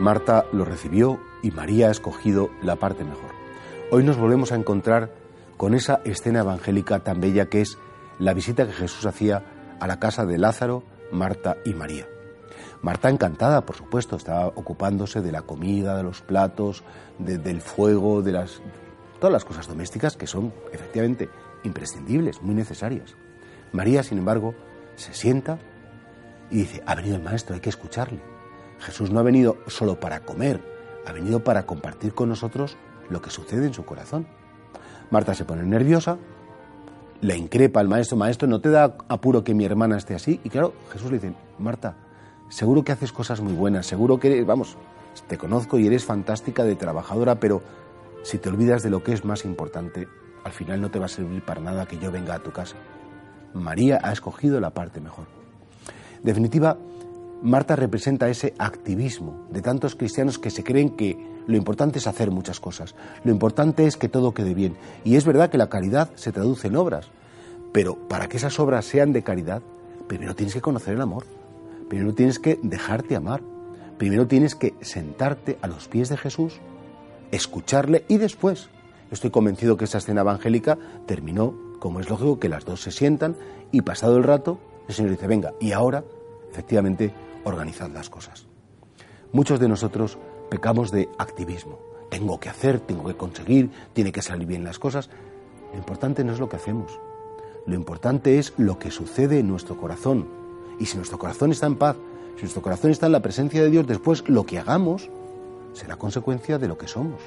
Marta lo recibió y María ha escogido la parte mejor. Hoy nos volvemos a encontrar con esa escena evangélica tan bella que es la visita que Jesús hacía a la casa de Lázaro, Marta y María. Marta encantada, por supuesto, estaba ocupándose de la comida, de los platos, del fuego, de las todas las cosas domésticas que son efectivamente imprescindibles, muy necesarias. María, sin embargo, se sienta y dice, ha venido el maestro, hay que escucharle. Jesús no ha venido solo para comer, ha venido para compartir con nosotros lo que sucede en su corazón. Marta se pone nerviosa, le increpa al maestro, maestro, ¿no te da apuro que mi hermana esté así? Y claro, Jesús le dice, Marta, seguro que haces cosas muy buenas, seguro que eres, vamos, te conozco y eres fantástica de trabajadora, pero si te olvidas de lo que es más importante, al final no te va a servir para nada que yo venga a tu casa. María ha escogido la parte mejor. definitiva, Marta representa ese activismo de tantos cristianos que se creen que lo importante es hacer muchas cosas, lo importante es que todo quede bien. Y es verdad que la caridad se traduce en obras, pero para que esas obras sean de caridad, primero tienes que conocer el amor, primero tienes que dejarte amar, primero tienes que sentarte a los pies de Jesús, escucharle y después, estoy convencido que esa escena evangélica terminó, como es lógico, que las dos se sientan y pasado el rato, el Señor dice, venga, y ahora, efectivamente, organizad las cosas. Muchos de nosotros pecamos de activismo. Tengo que hacer, tengo que conseguir, tiene que salir bien las cosas. Lo importante no es lo que hacemos. Lo importante es lo que sucede en nuestro corazón. Y si nuestro corazón está en paz, si nuestro corazón está en la presencia de Dios, después lo que hagamos será consecuencia de lo que somos.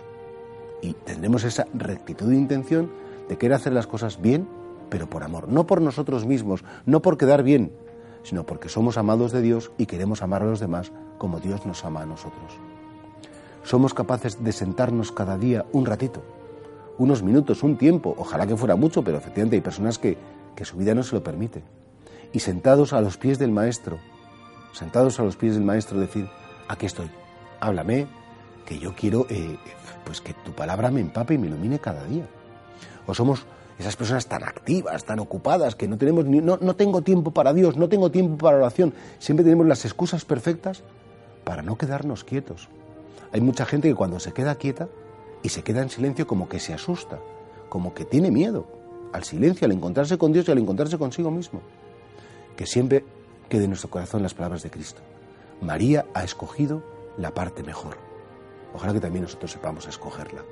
Y tendremos esa rectitud de intención de querer hacer las cosas bien, pero por amor. No por nosotros mismos, no por quedar bien, sino porque somos amados de Dios y queremos amar a los demás como Dios nos ama a nosotros. Somos capaces de sentarnos cada día un ratito, unos minutos, un tiempo, ojalá que fuera mucho, pero efectivamente hay personas que, su vida no se lo permite. Y sentados a los pies del Maestro, sentados a los pies del Maestro, decir, aquí estoy, háblame, que yo quiero eh, pues que tu palabra me empape y me ilumine cada día. O somos esas personas tan activas, tan ocupadas, que no tenemos ni, no, no tengo tiempo para Dios, no tengo tiempo para oración. Siempre tenemos las excusas perfectas para no quedarnos quietos. Hay mucha gente que cuando se queda quieta y se queda en silencio como que se asusta, como que tiene miedo al silencio, al encontrarse con Dios y al encontrarse consigo mismo. Que siempre quede en nuestro corazón las palabras de Cristo. María ha escogido la parte mejor. Ojalá que también nosotros sepamos escogerla.